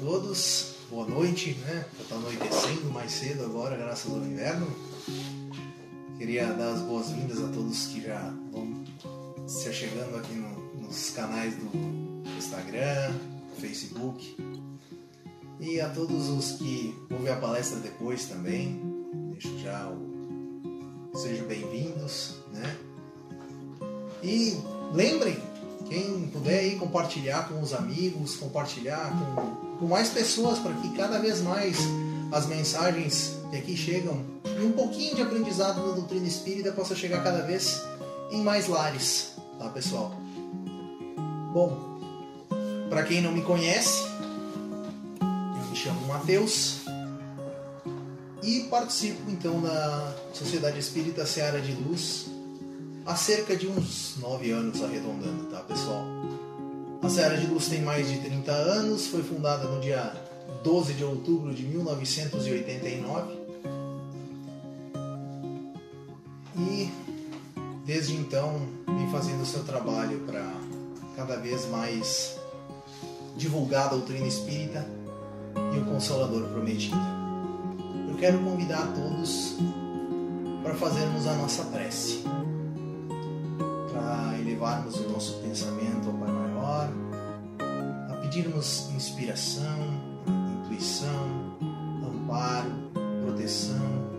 Todos, boa noite, né? Já tá anoitecendo mais cedo agora, graças ao inverno. Queria dar as boas-vindas a todos que já vão se achegando aqui no- nos canais do Instagram, Facebook. E a todos os que ver a palestra depois também, deixo já o. Sejam bem-vindos, né? E lembrem, quem puder aí compartilhar com os amigos, compartilhar com, com mais pessoas para que cada vez mais as mensagens que aqui chegam e um pouquinho de aprendizado na doutrina espírita possa chegar cada vez em mais lares, tá pessoal? Bom, para quem não me conhece, eu me chamo Matheus e participo então da Sociedade Espírita Seara de Luz há cerca de uns 9 anos arredondando, tá pessoal? A Seara de Luz tem mais de 30 anos, foi fundada no dia 12 de outubro de 1989 e desde então vem fazendo o seu trabalho para cada vez mais divulgar a doutrina espírita e o Consolador prometido. Eu quero convidar todos para fazermos a nossa prece elevarmos o nosso pensamento ao Pai Maior, a pedirmos inspiração, intuição, amparo, proteção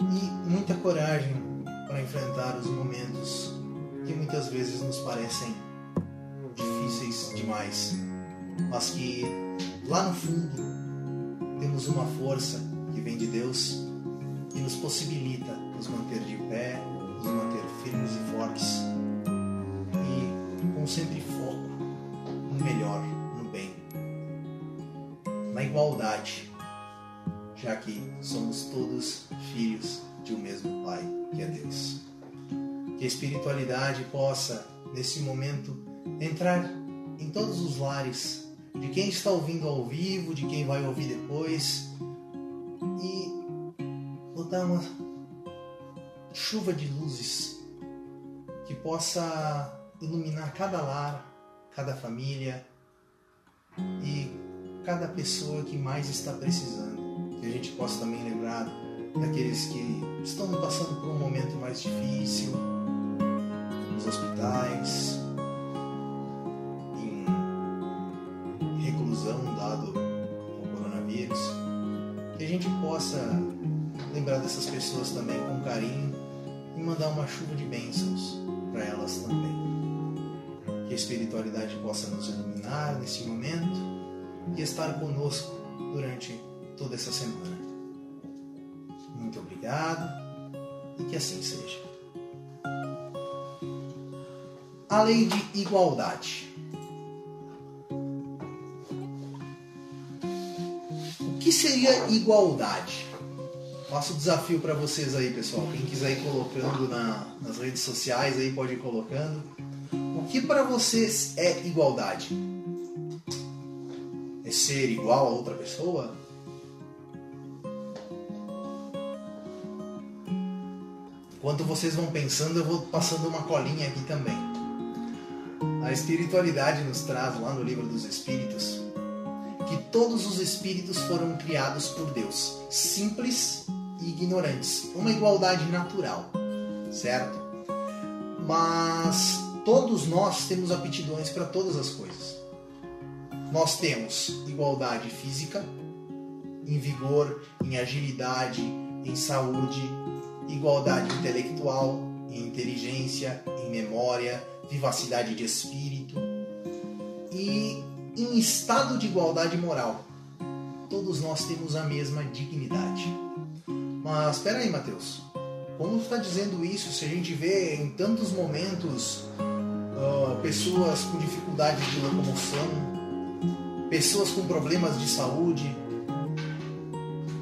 e muita coragem para enfrentar os momentos que muitas vezes nos parecem difíceis demais, mas que lá no fundo temos uma força que vem de Deus e nos possibilita nos manter de pé, nos manter firmes e fortes e com sempre foco no melhor, no bem, na igualdade, já que somos todos filhos de um mesmo Pai, que é Deus. Que a espiritualidade possa, nesse momento, entrar em todos os lares de quem está ouvindo ao vivo, de quem vai ouvir depois e botar uma chuva de luzes que possa iluminar cada lar, cada família e cada pessoa que mais está precisando. Que a gente possa também lembrar daqueles que estão passando por um momento mais difícil, nos hospitais, em reclusão dado o coronavírus. Que a gente possa lembrar dessas pessoas também com carinho e mandar uma chuva de bênçãos para elas também. Que a espiritualidade possa nos iluminar nesse momento e estar conosco durante toda essa semana. Muito obrigado e que assim seja. A lei de igualdade. O que seria igualdade? Faço o desafio para vocês aí, pessoal. Quem quiser ir colocando na- nas redes sociais aí pode ir colocando. O que para vocês é igualdade? É ser igual a outra pessoa? Enquanto vocês vão pensando, eu vou passando uma colinha aqui também. A espiritualidade nos traz lá no livro dos Espíritos que todos os espíritos foram criados por Deus, simples ignorantes, uma igualdade natural, certo? Mas todos nós temos aptidões para todas as coisas. Nós temos igualdade física, em vigor, em agilidade, em saúde, igualdade intelectual, em inteligência, em memória, vivacidade de espírito, e em estado de igualdade moral. Todos nós temos a mesma dignidade. Mas espera aí, Mateus. Como tu está dizendo isso, se a gente vê em tantos momentos uh, pessoas com dificuldade de locomoção, pessoas com problemas de saúde,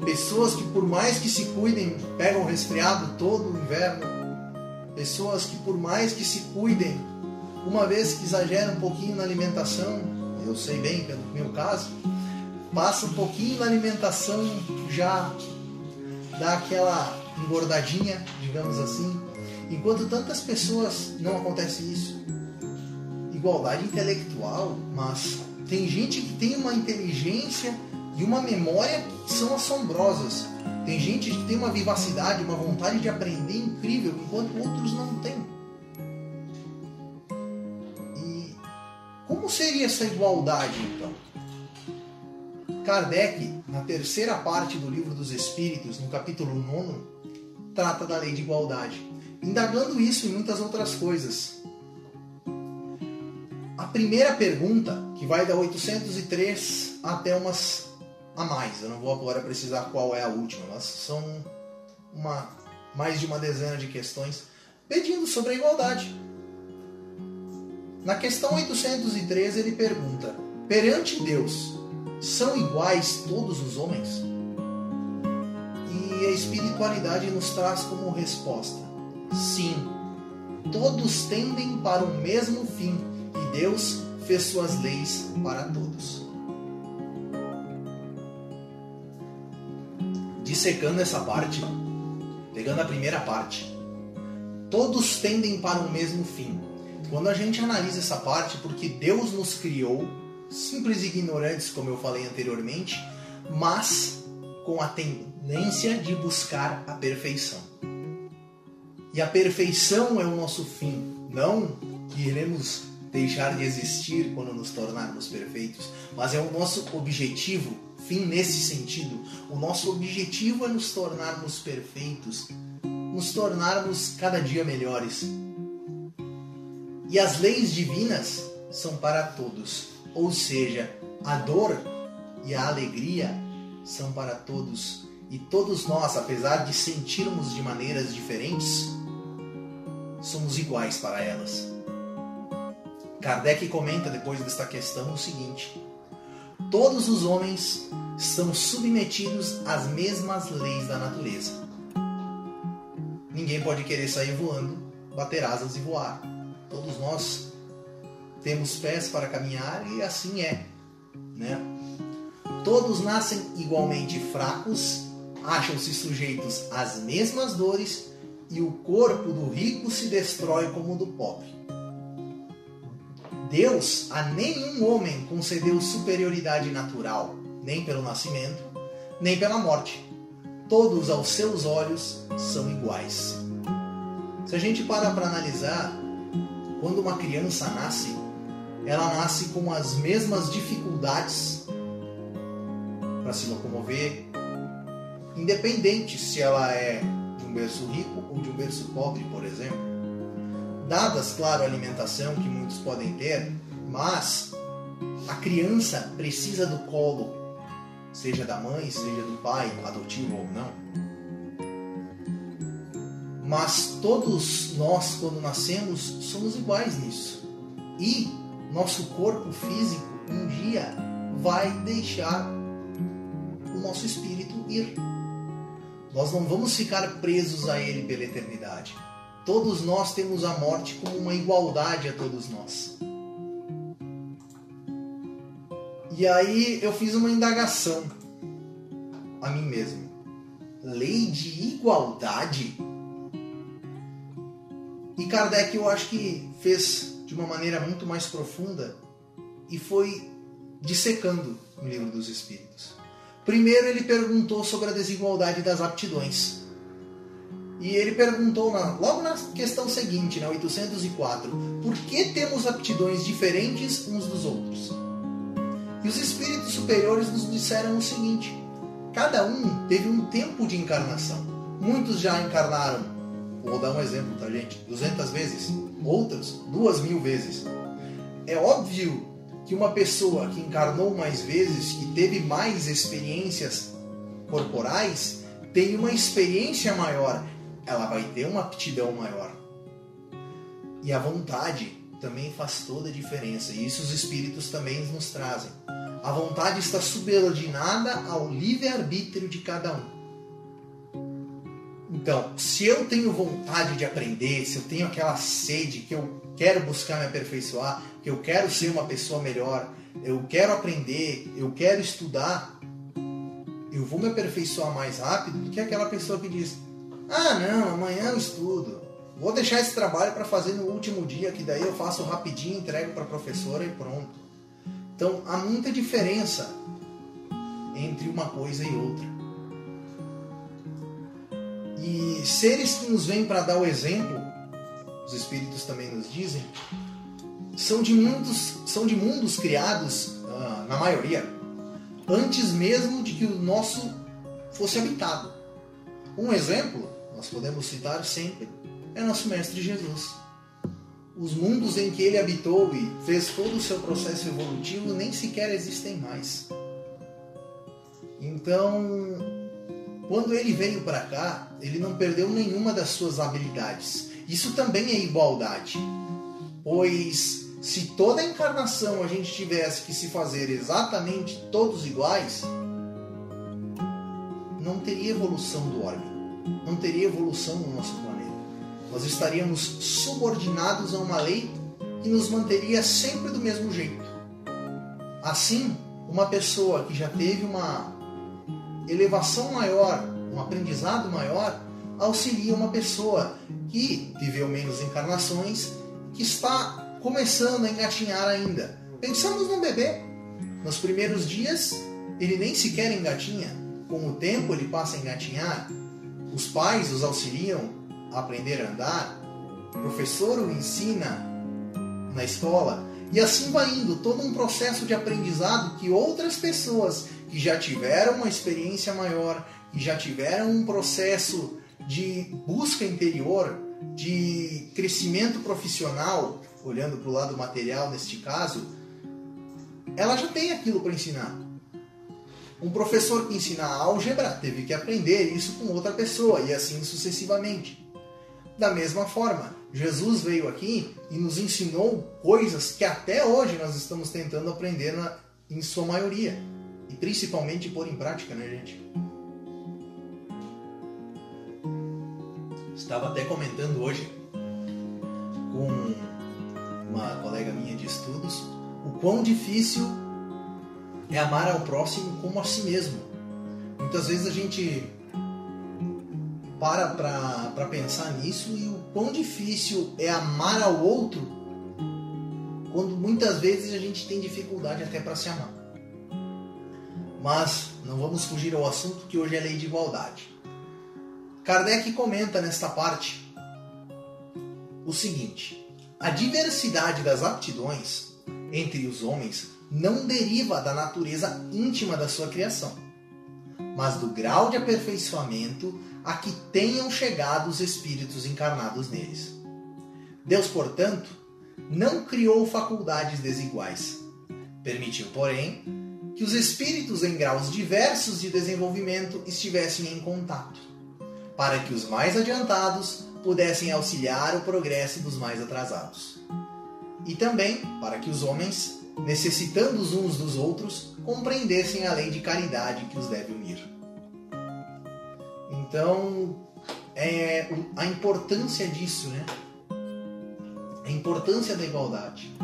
pessoas que por mais que se cuidem pegam resfriado todo o inverno, pessoas que por mais que se cuidem, uma vez que exageram um pouquinho na alimentação, eu sei bem pelo meu caso, passa um pouquinho na alimentação já dá aquela engordadinha, digamos assim. Enquanto tantas pessoas não acontece isso. Igualdade intelectual, mas tem gente que tem uma inteligência e uma memória que são assombrosas. Tem gente que tem uma vivacidade, uma vontade de aprender incrível, enquanto outros não têm. E como seria essa igualdade então? Kardec, na terceira parte do Livro dos Espíritos, no capítulo 9, trata da lei de igualdade, indagando isso e muitas outras coisas. A primeira pergunta, que vai da 803 até umas a mais, eu não vou agora precisar qual é a última, mas são uma, mais de uma dezena de questões pedindo sobre a igualdade. Na questão 803 ele pergunta: perante Deus, são iguais todos os homens? E a espiritualidade nos traz como resposta: sim, todos tendem para o mesmo fim e Deus fez suas leis para todos. Dissecando essa parte, pegando a primeira parte, todos tendem para o mesmo fim. Quando a gente analisa essa parte, porque Deus nos criou simples ignorantes, como eu falei anteriormente, mas com a tendência de buscar a perfeição. E a perfeição é o nosso fim, não que iremos deixar de existir quando nos tornarmos perfeitos, mas é o nosso objetivo, fim nesse sentido. O nosso objetivo é nos tornarmos perfeitos, nos tornarmos cada dia melhores. E as leis divinas são para todos, ou seja, a dor e a alegria são para todos. E todos nós, apesar de sentirmos de maneiras diferentes, somos iguais para elas. Kardec comenta depois desta questão o seguinte: Todos os homens estão submetidos às mesmas leis da natureza. Ninguém pode querer sair voando, bater asas e voar. Todos nós temos pés para caminhar e assim é, né? Todos nascem igualmente fracos, acham-se sujeitos às mesmas dores e o corpo do rico se destrói como o do pobre. Deus a nenhum homem concedeu superioridade natural, nem pelo nascimento, nem pela morte. Todos aos seus olhos são iguais. Se a gente para para analisar, quando uma criança nasce, ela nasce com as mesmas dificuldades para se locomover, independente se ela é de um berço rico ou de um berço pobre, por exemplo. Dadas, claro, a alimentação que muitos podem ter, mas a criança precisa do colo, seja da mãe, seja do pai, adotivo ou não. Mas todos nós, quando nascemos, somos iguais nisso. E nosso corpo físico um dia vai deixar o nosso espírito ir. Nós não vamos ficar presos a ele pela eternidade. Todos nós temos a morte como uma igualdade a todos nós. E aí eu fiz uma indagação a mim mesmo. Lei de igualdade? E Kardec eu acho que fez de uma maneira muito mais profunda e foi dissecando o livro dos Espíritos. Primeiro, ele perguntou sobre a desigualdade das aptidões. E ele perguntou na, logo na questão seguinte, na 804, por que temos aptidões diferentes uns dos outros? E os espíritos superiores nos disseram o seguinte: cada um teve um tempo de encarnação. Muitos já encarnaram, vou dar um exemplo, tá, gente? 200 vezes outras duas mil vezes. É óbvio que uma pessoa que encarnou mais vezes, que teve mais experiências corporais, tem uma experiência maior, ela vai ter uma aptidão maior. E a vontade também faz toda a diferença, e isso os espíritos também nos trazem. A vontade está subordinada ao livre-arbítrio de cada um. Então, se eu tenho vontade de aprender, se eu tenho aquela sede que eu quero buscar me aperfeiçoar, que eu quero ser uma pessoa melhor, eu quero aprender, eu quero estudar, eu vou me aperfeiçoar mais rápido do que aquela pessoa que diz: Ah, não, amanhã eu estudo. Vou deixar esse trabalho para fazer no último dia, que daí eu faço rapidinho, entrego para a professora e pronto. Então há muita diferença entre uma coisa e outra. E seres que nos vêm para dar o exemplo, os espíritos também nos dizem, são de mundos, são de mundos criados, ah, na maioria, antes mesmo de que o nosso fosse habitado. Um exemplo, nós podemos citar sempre, é nosso Mestre Jesus. Os mundos em que ele habitou e fez todo o seu processo evolutivo nem sequer existem mais. Então, quando ele veio para cá, ele não perdeu nenhuma das suas habilidades. Isso também é igualdade. Pois se toda encarnação a gente tivesse que se fazer exatamente todos iguais, não teria evolução do órgão, não teria evolução no nosso planeta. Nós estaríamos subordinados a uma lei que nos manteria sempre do mesmo jeito. Assim, uma pessoa que já teve uma elevação maior, um aprendizado maior, auxilia uma pessoa que viveu menos encarnações, que está começando a engatinhar ainda. Pensamos num bebê. Nos primeiros dias, ele nem sequer engatinha. Com o tempo, ele passa a engatinhar. Os pais os auxiliam a aprender a andar. O professor o ensina na escola. E assim vai indo, todo um processo de aprendizado que outras pessoas que já tiveram uma experiência maior, que já tiveram um processo de busca interior, de crescimento profissional, olhando para o lado material neste caso, ela já tem aquilo para ensinar. Um professor que ensina álgebra teve que aprender isso com outra pessoa e assim sucessivamente. Da mesma forma, Jesus veio aqui e nos ensinou coisas que até hoje nós estamos tentando aprender na, em sua maioria. E principalmente pôr em prática, né, gente? Estava até comentando hoje com uma colega minha de estudos o quão difícil é amar ao próximo como a si mesmo. Muitas vezes a gente para para pensar nisso e o quão difícil é amar ao outro quando muitas vezes a gente tem dificuldade até para se amar. Mas não vamos fugir ao assunto que hoje é lei de igualdade. Kardec comenta nesta parte o seguinte: a diversidade das aptidões entre os homens não deriva da natureza íntima da sua criação, mas do grau de aperfeiçoamento a que tenham chegado os espíritos encarnados neles. Deus, portanto, não criou faculdades desiguais. Permitiu, porém, que os espíritos em graus diversos de desenvolvimento estivessem em contato para que os mais adiantados pudessem auxiliar o progresso dos mais atrasados. E também para que os homens, necessitando os uns dos outros, compreendessem a lei de caridade que os deve unir. Então, é a importância disso, né? A importância da igualdade.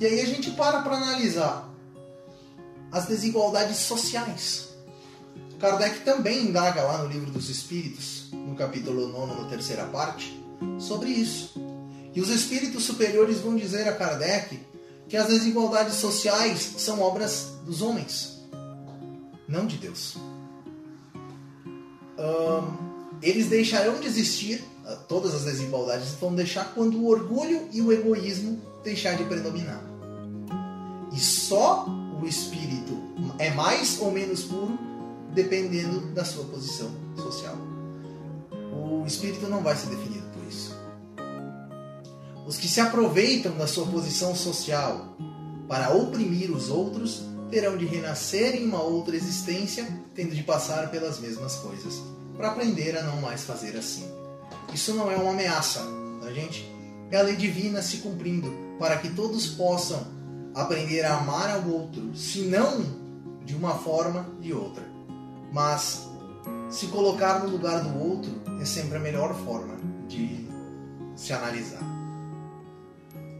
E aí a gente para para analisar as desigualdades sociais Kardec também indaga lá no Livro dos Espíritos, no capítulo 9, na terceira parte, sobre isso. E os espíritos superiores vão dizer a Kardec que as desigualdades sociais são obras dos homens, não de Deus. Um, eles deixarão de existir, ah, todas as desigualdades vão deixar quando o orgulho e o egoísmo deixar de predominar. E só o espírito é mais ou menos puro dependendo da sua posição social. O espírito não vai ser definido por isso. Os que se aproveitam da sua posição social para oprimir os outros, terão de renascer em uma outra existência, tendo de passar pelas mesmas coisas, para aprender a não mais fazer assim. Isso não é uma ameaça, tá, gente? É a lei divina se cumprindo, para que todos possam aprender a amar ao outro, se não de uma forma, de outra. Mas se colocar no lugar do outro é sempre a melhor forma de se analisar.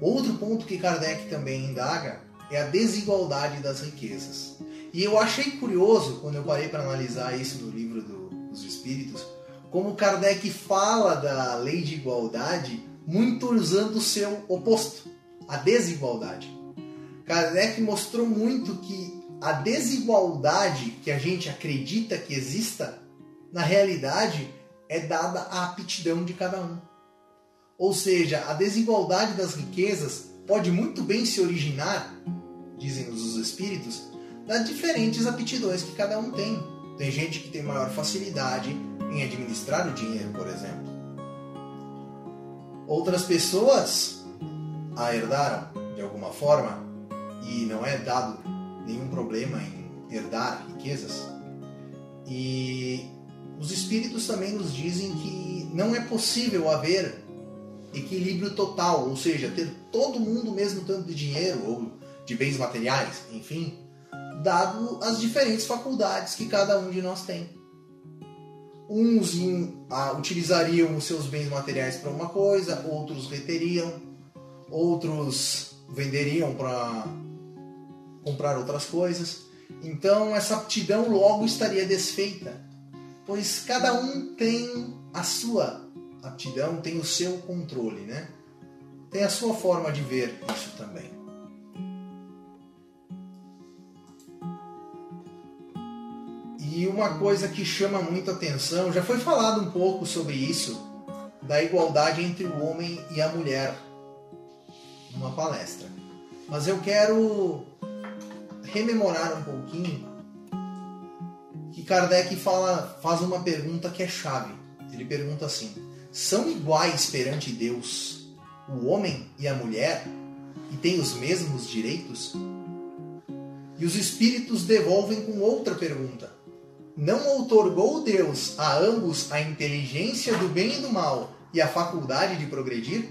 Outro ponto que Kardec também indaga é a desigualdade das riquezas. E eu achei curioso, quando eu parei para analisar isso no livro do, dos Espíritos, como Kardec fala da lei de igualdade muito usando o seu oposto, a desigualdade. Kardec mostrou muito que a desigualdade que a gente acredita que exista, na realidade, é dada à aptidão de cada um. Ou seja, a desigualdade das riquezas pode muito bem se originar, dizem os espíritos, das diferentes aptidões que cada um tem. Tem gente que tem maior facilidade em administrar o dinheiro, por exemplo. Outras pessoas a herdaram de alguma forma e não é dado nenhum problema em herdar riquezas. E os espíritos também nos dizem que não é possível haver equilíbrio total, ou seja, ter todo mundo o mesmo tanto de dinheiro ou de bens materiais, enfim, dado as diferentes faculdades que cada um de nós tem. Uns ah, utilizariam os seus bens materiais para uma coisa, outros reteriam, outros venderiam para comprar outras coisas. Então essa aptidão logo estaria desfeita, pois cada um tem a sua aptidão, tem o seu controle, né? Tem a sua forma de ver isso também. E uma coisa que chama muito atenção, já foi falado um pouco sobre isso, da igualdade entre o homem e a mulher, numa palestra. Mas eu quero rememorar um pouquinho que Kardec fala, faz uma pergunta que é chave. Ele pergunta assim: são iguais perante Deus o homem e a mulher e têm os mesmos direitos? E os espíritos devolvem com outra pergunta: não outorgou Deus a ambos a inteligência do bem e do mal e a faculdade de progredir?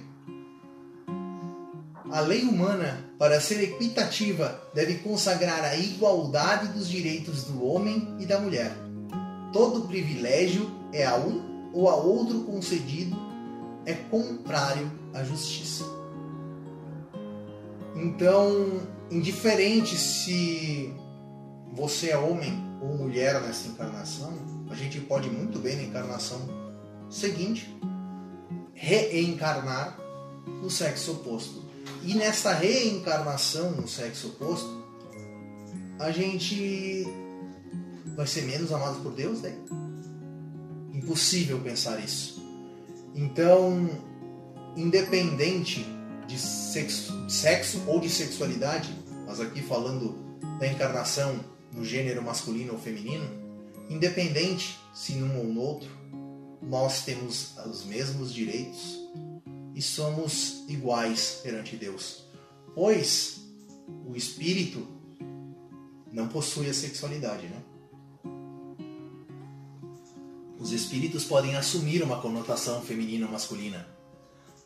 A lei humana, para ser equitativa, deve consagrar a igualdade dos direitos do homem e da mulher. Todo privilégio é a um ou a outro concedido é contrário à justiça. Então, indiferente se você é homem ou mulher nessa encarnação, a gente pode muito bem na encarnação seguinte reencarnar no sexo oposto. E nessa reencarnação no sexo oposto, a gente vai ser menos amado por Deus, né? Impossível pensar isso. Então, independente de sexo, sexo ou de sexualidade, mas aqui falando da encarnação no gênero masculino ou feminino, independente se num ou no outro, nós temos os mesmos direitos e somos iguais perante Deus. Pois o espírito não possui a sexualidade, né? Os espíritos podem assumir uma conotação feminina ou masculina,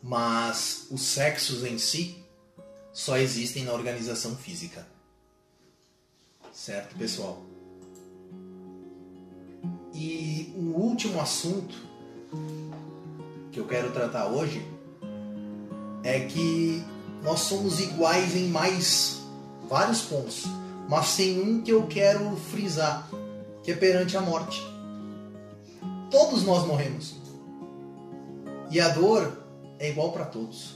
mas os sexos em si só existem na organização física. Certo, pessoal? E o último assunto que eu quero tratar hoje é que nós somos iguais em mais vários pontos, mas tem um que eu quero frisar, que é perante a morte. Todos nós morremos. E a dor é igual para todos.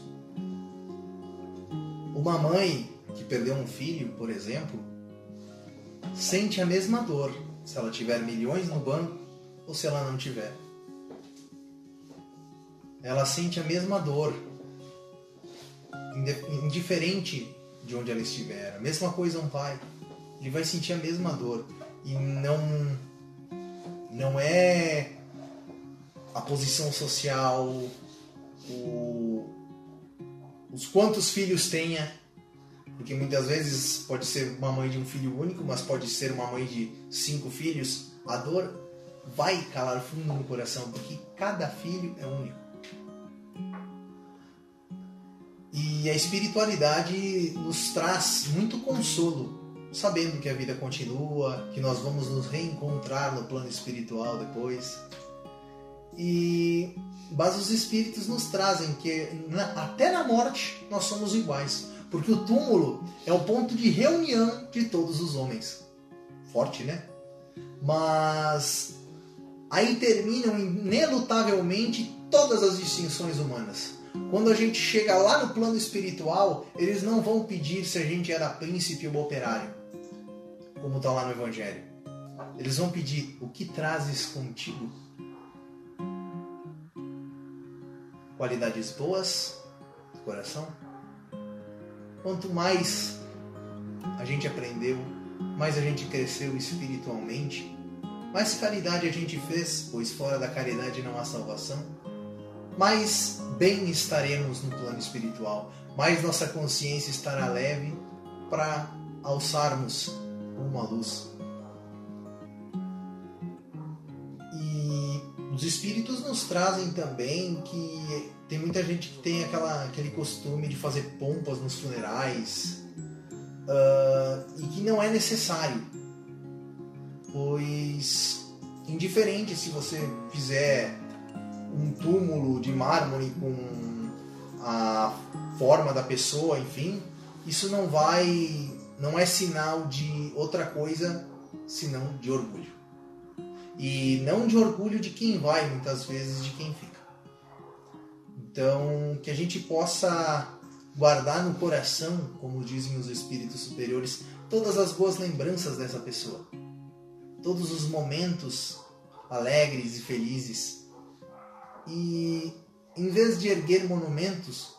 Uma mãe que perdeu um filho, por exemplo, sente a mesma dor se ela tiver milhões no banco ou se ela não tiver. Ela sente a mesma dor, indiferente de onde ela estiver. A mesma coisa um pai, ele vai sentir a mesma dor e não não é a posição social, o, os quantos filhos tenha, Porque muitas vezes pode ser uma mãe de um filho único, mas pode ser uma mãe de cinco filhos. A dor vai calar fundo no coração, porque cada filho é único. E a espiritualidade nos traz muito consolo, sabendo que a vida continua, que nós vamos nos reencontrar no plano espiritual depois. E mas os espíritos nos trazem que na, até na morte nós somos iguais, porque o túmulo é o ponto de reunião de todos os homens. Forte, né? Mas aí terminam inelutavelmente todas as distinções humanas. Quando a gente chega lá no plano espiritual, eles não vão pedir se a gente era príncipe ou operário, como está lá no Evangelho. Eles vão pedir o que trazes contigo qualidades boas do coração. Quanto mais a gente aprendeu, mais a gente cresceu espiritualmente, mais caridade a gente fez, pois fora da caridade não há salvação, mais bem estaremos no plano espiritual, mais nossa consciência estará leve para alçarmos uma luz. Os espíritos nos trazem também que tem muita gente que tem aquela, aquele costume de fazer pompas nos funerais uh, e que não é necessário, pois indiferente se você fizer um túmulo de mármore com a forma da pessoa, enfim, isso não vai, não é sinal de outra coisa senão de orgulho. E não de orgulho de quem vai, muitas vezes de quem fica. Então, que a gente possa guardar no coração, como dizem os espíritos superiores, todas as boas lembranças dessa pessoa. Todos os momentos alegres e felizes. E em vez de erguer monumentos,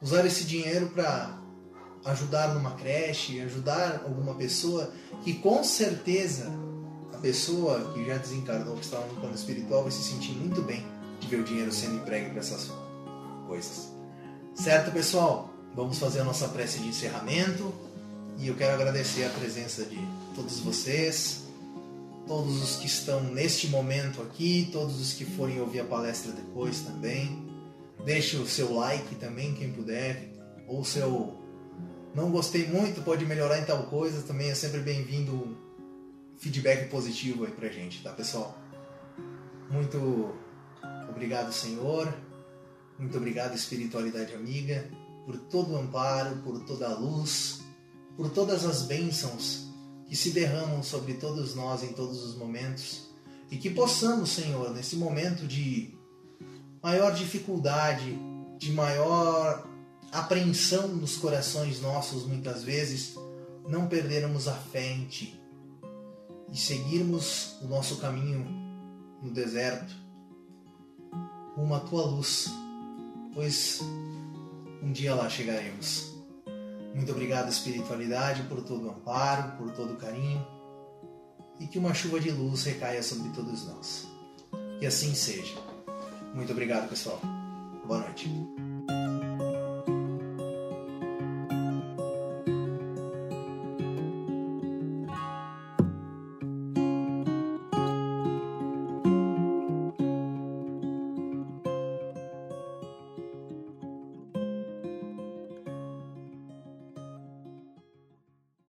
usar esse dinheiro para ajudar numa creche, ajudar alguma pessoa que com certeza pessoa que já desencarnou, que estava no plano espiritual, vai se sentir muito bem de ver o dinheiro sendo emprego para essas coisas. Certo, pessoal? Vamos fazer a nossa prece de encerramento. E eu quero agradecer a presença de todos vocês, todos os que estão neste momento aqui, todos os que forem ouvir a palestra depois também. Deixe o seu like também, quem puder, ou seu não gostei muito, pode melhorar em tal coisa, também é sempre bem-vindo feedback positivo aí pra gente, tá pessoal? Muito obrigado, Senhor. Muito obrigado, espiritualidade amiga, por todo o amparo, por toda a luz, por todas as bênçãos que se derramam sobre todos nós em todos os momentos e que possamos, Senhor, nesse momento de maior dificuldade, de maior apreensão nos corações nossos, muitas vezes, não perdermos a fé em Ti e seguirmos o nosso caminho no deserto rumo à tua luz, pois um dia lá chegaremos. Muito obrigado, espiritualidade, por todo o amparo, por todo o carinho e que uma chuva de luz recaia sobre todos nós. Que assim seja. Muito obrigado, pessoal. Boa noite.